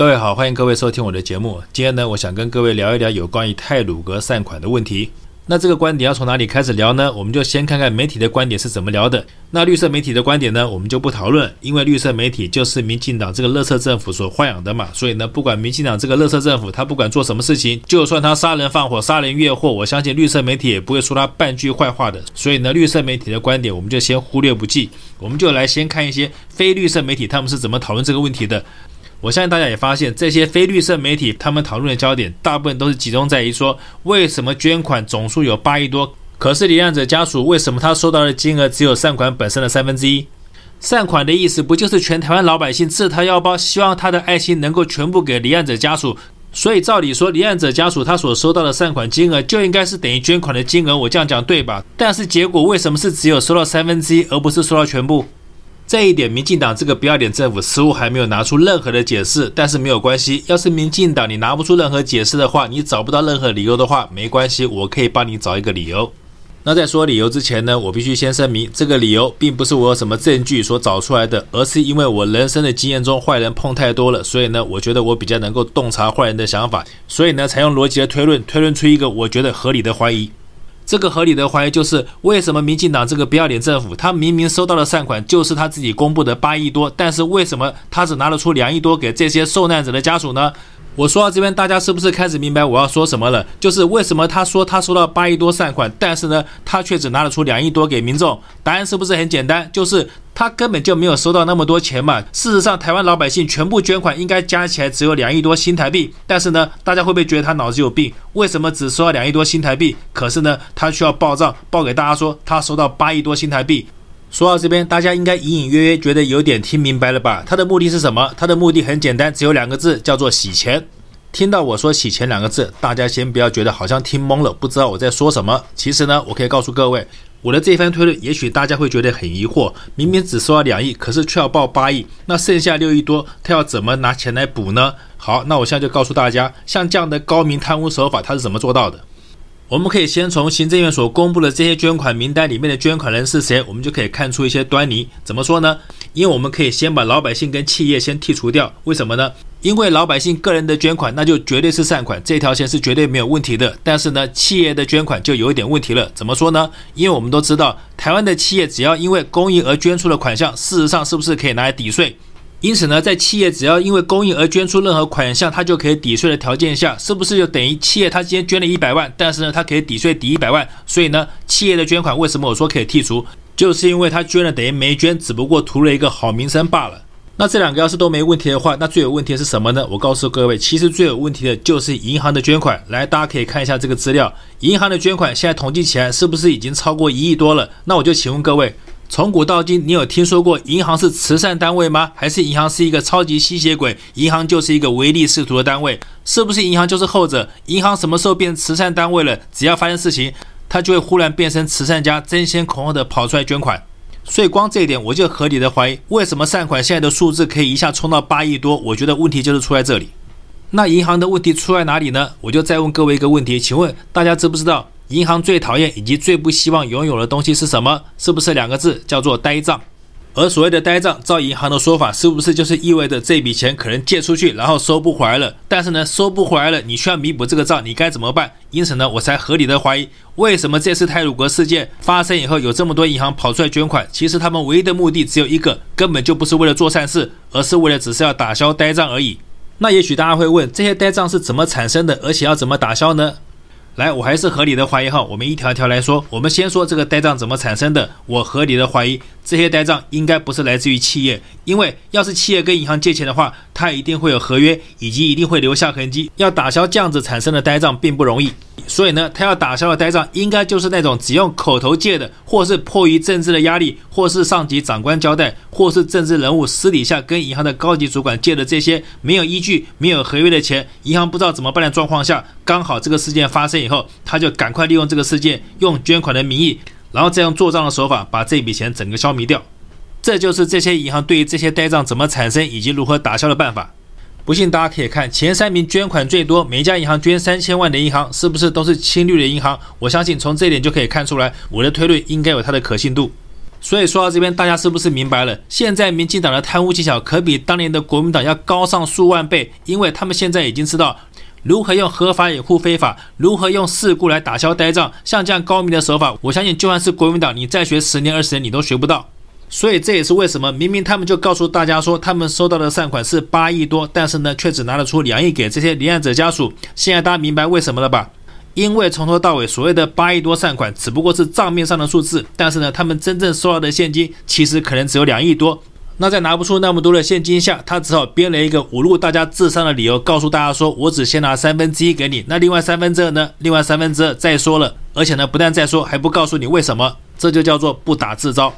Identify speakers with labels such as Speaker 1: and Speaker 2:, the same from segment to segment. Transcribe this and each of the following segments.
Speaker 1: 各位好，欢迎各位收听我的节目。今天呢，我想跟各位聊一聊有关于泰鲁阁善款的问题。那这个观点要从哪里开始聊呢？我们就先看看媒体的观点是怎么聊的。那绿色媒体的观点呢，我们就不讨论，因为绿色媒体就是民进党这个乐色政府所豢养的嘛。所以呢，不管民进党这个乐色政府他不管做什么事情，就算他杀人放火、杀人越货，我相信绿色媒体也不会说他半句坏话的。所以呢，绿色媒体的观点我们就先忽略不计，我们就来先看一些非绿色媒体他们是怎么讨论这个问题的。我相信大家也发现，这些非绿色媒体他们讨论的焦点，大部分都是集中在于说，为什么捐款总数有八亿多，可是罹难者家属为什么他收到的金额只有善款本身的三分之一？善款的意思不就是全台湾老百姓自掏腰包，希望他的爱心能够全部给罹难者家属？所以照理说，罹难者家属他所收到的善款金额就应该是等于捐款的金额，我这样讲对吧？但是结果为什么是只有收到三分之一，而不是收到全部？这一点，民进党这个不要脸政府似乎还没有拿出任何的解释，但是没有关系。要是民进党你拿不出任何解释的话，你找不到任何理由的话，没关系，我可以帮你找一个理由。那在说理由之前呢，我必须先声明，这个理由并不是我有什么证据所找出来的，而是因为我人生的经验中坏人碰太多了，所以呢，我觉得我比较能够洞察坏人的想法，所以呢，采用逻辑的推论，推论出一个我觉得合理的怀疑。这个合理的怀疑就是，为什么民进党这个不要脸政府，他明明收到的善款就是他自己公布的八亿多，但是为什么他只拿得出两亿多给这些受难者的家属呢？我说到这边，大家是不是开始明白我要说什么了？就是为什么他说他收到八亿多善款，但是呢，他却只拿得出两亿多给民众？答案是不是很简单？就是他根本就没有收到那么多钱嘛。事实上，台湾老百姓全部捐款应该加起来只有两亿多新台币，但是呢，大家会不会觉得他脑子有病？为什么只收到两亿多新台币？可是呢，他需要报账报给大家说他收到八亿多新台币。说到这边，大家应该隐隐约约觉得有点听明白了吧？他的目的是什么？他的目的很简单，只有两个字，叫做洗钱。听到我说“洗钱”两个字，大家先不要觉得好像听懵了，不知道我在说什么。其实呢，我可以告诉各位，我的这番推论，也许大家会觉得很疑惑：明明只收了两亿，可是却要报八亿，那剩下六亿多，他要怎么拿钱来补呢？好，那我现在就告诉大家，像这样的高明贪污手法，他是怎么做到的？我们可以先从行政院所公布的这些捐款名单里面的捐款人是谁，我们就可以看出一些端倪。怎么说呢？因为我们可以先把老百姓跟企业先剔除掉。为什么呢？因为老百姓个人的捐款那就绝对是善款，这条线是绝对没有问题的。但是呢，企业的捐款就有一点问题了。怎么说呢？因为我们都知道，台湾的企业只要因为公益而捐出的款项，事实上是不是可以拿来抵税？因此呢，在企业只要因为公益而捐出任何款项，它就可以抵税的条件下，是不是就等于企业它今天捐了一百万，但是呢，它可以抵税抵一百万？所以呢，企业的捐款为什么我说可以剔除，就是因为它捐了等于没捐，只不过图了一个好名声罢了。那这两个要是都没问题的话，那最有问题的是什么呢？我告诉各位，其实最有问题的就是银行的捐款。来，大家可以看一下这个资料，银行的捐款现在统计起来是不是已经超过一亿多了？那我就请问各位。从古到今，你有听说过银行是慈善单位吗？还是银行是一个超级吸血鬼？银行就是一个唯利是图的单位？是不是银行就是后者？银行什么时候变慈善单位了？只要发生事情，它就会忽然变成慈善家，争先恐后的跑出来捐款。所以光这一点，我就合理的怀疑，为什么善款现在的数字可以一下冲到八亿多？我觉得问题就是出在这里。那银行的问题出在哪里呢？我就再问各位一个问题，请问大家知不知道？银行最讨厌以及最不希望拥有的东西是什么？是不是两个字叫做呆账？而所谓的呆账，照银行的说法，是不是就是意味着这笔钱可能借出去，然后收不回来了？但是呢，收不回来了，你需要弥补这个账，你该怎么办？因此呢，我才合理的怀疑，为什么这次泰鲁格事件发生以后，有这么多银行跑出来捐款？其实他们唯一的目的只有一个，根本就不是为了做善事，而是为了只是要打消呆账而已。那也许大家会问，这些呆账是怎么产生的，而且要怎么打消呢？来，我还是合理的怀疑哈。我们一条条来说。我们先说这个呆账怎么产生的。我合理的怀疑，这些呆账应该不是来自于企业，因为要是企业跟银行借钱的话，它一定会有合约，以及一定会留下痕迹。要打消这样子产生的呆账并不容易。所以呢，他要打消的呆账，应该就是那种只用口头借的，或是迫于政治的压力，或是上级长官交代，或是政治人物私底下跟银行的高级主管借的这些没有依据、没有合约的钱，银行不知道怎么办的状况下，刚好这个事件发生以后，他就赶快利用这个事件，用捐款的名义，然后再用做账的手法，把这笔钱整个消弭掉。这就是这些银行对于这些呆账怎么产生以及如何打消的办法。不信，大家可以看前三名捐款最多，每家银行捐三千万的银行，是不是都是亲绿的银行？我相信从这一点就可以看出来，我的推论应该有它的可信度。所以说到这边，大家是不是明白了？现在民进党的贪污技巧可比当年的国民党要高上数万倍，因为他们现在已经知道如何用合法掩护非法，如何用事故来打消呆账。像这样高明的手法，我相信就算是国民党，你再学十年二十年，你都学不到。所以这也是为什么明明他们就告诉大家说，他们收到的善款是八亿多，但是呢，却只拿得出两亿给这些罹难者家属。现在大家明白为什么了吧？因为从头到尾所谓的八亿多善款只不过是账面上的数字，但是呢，他们真正收到的现金其实可能只有两亿多。那在拿不出那么多的现金下，他只好编了一个侮辱大家智商的理由，告诉大家说，我只先拿三分之一给你，那另外三分之二呢？另外三分之二再说了，而且呢，不但再说，还不告诉你为什么，这就叫做不打自招。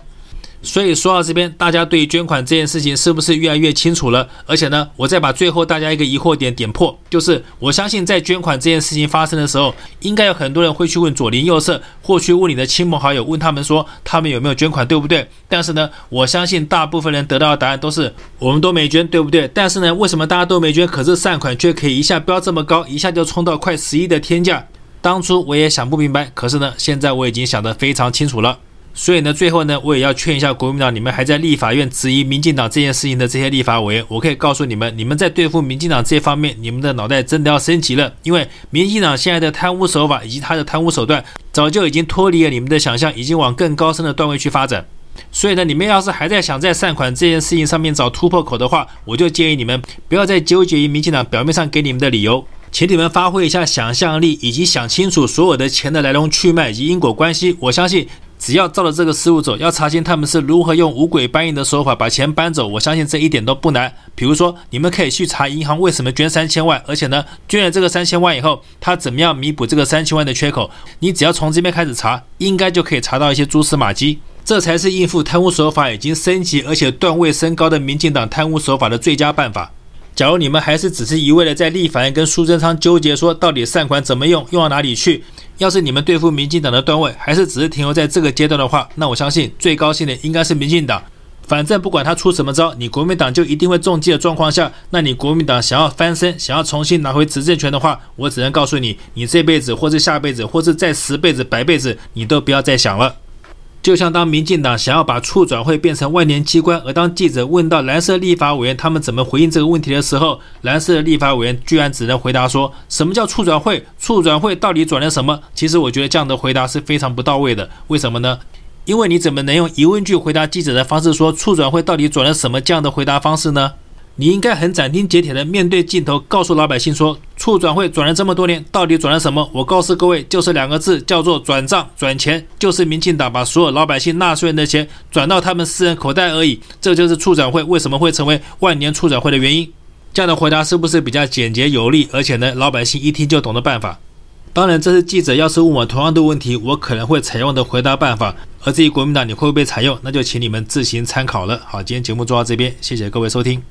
Speaker 1: 所以说到这边，大家对捐款这件事情是不是越来越清楚了？而且呢，我再把最后大家一个疑惑点点破，就是我相信在捐款这件事情发生的时候，应该有很多人会去问左邻右舍，或去问你的亲朋好友，问他们说他们有没有捐款，对不对？但是呢，我相信大部分人得到的答案都是我们都没捐，对不对？但是呢，为什么大家都没捐，可是善款却可以一下飙这么高，一下就冲到快十亿的天价？当初我也想不明白，可是呢，现在我已经想得非常清楚了。所以呢，最后呢，我也要劝一下国民党，你们还在立法院质疑民进党这件事情的这些立法委员，我可以告诉你们，你们在对付民进党这方面，你们的脑袋真的要升级了，因为民进党现在的贪污手法以及他的贪污手段，早就已经脱离了你们的想象，已经往更高深的段位去发展。所以呢，你们要是还在想在善款这件事情上面找突破口的话，我就建议你们不要再纠结于民进党表面上给你们的理由，请你们发挥一下想象力，以及想清楚所有的钱的来龙去脉以及因果关系。我相信。只要照着这个思路走，要查清他们是如何用五鬼搬运的手法把钱搬走，我相信这一点都不难。比如说，你们可以去查银行为什么捐三千万，而且呢，捐了这个三千万以后，他怎么样弥补这个三千万的缺口？你只要从这边开始查，应该就可以查到一些蛛丝马迹。这才是应付贪污手法已经升级而且段位升高的民进党贪污手法的最佳办法。假如你们还是只是一味的在立法院跟苏贞昌纠结说到底善款怎么用，用到哪里去？要是你们对付民进党的段位还是只是停留在这个阶段的话，那我相信最高兴的应该是民进党。反正不管他出什么招，你国民党就一定会中计的状况下，那你国民党想要翻身，想要重新拿回执政权的话，我只能告诉你，你这辈子或是下辈子，或是再十辈子、百辈子，你都不要再想了。就像当民进党想要把促转会变成万年机关，而当记者问到蓝色立法委员他们怎么回应这个问题的时候，蓝色立法委员居然只能回答说：“什么叫促转会？促转会到底转了什么？”其实我觉得这样的回答是非常不到位的。为什么呢？因为你怎么能用疑问句回答记者的方式说促转会到底转了什么这样的回答方式呢？你应该很斩钉截铁的面对镜头，告诉老百姓说，促转会转了这么多年，到底转了什么？我告诉各位，就是两个字，叫做转账、转钱，就是民进党把所有老百姓纳税人的钱转到他们私人口袋而已。这就是促转会为什么会成为万年促转会的原因。这样的回答是不是比较简洁有力，而且呢，老百姓一听就懂的办法？当然，这是记者要是问我同样的问题，我可能会采用的回答办法。而至于国民党你会不会采用，那就请你们自行参考了。好，今天节目做到这边，谢谢各位收听。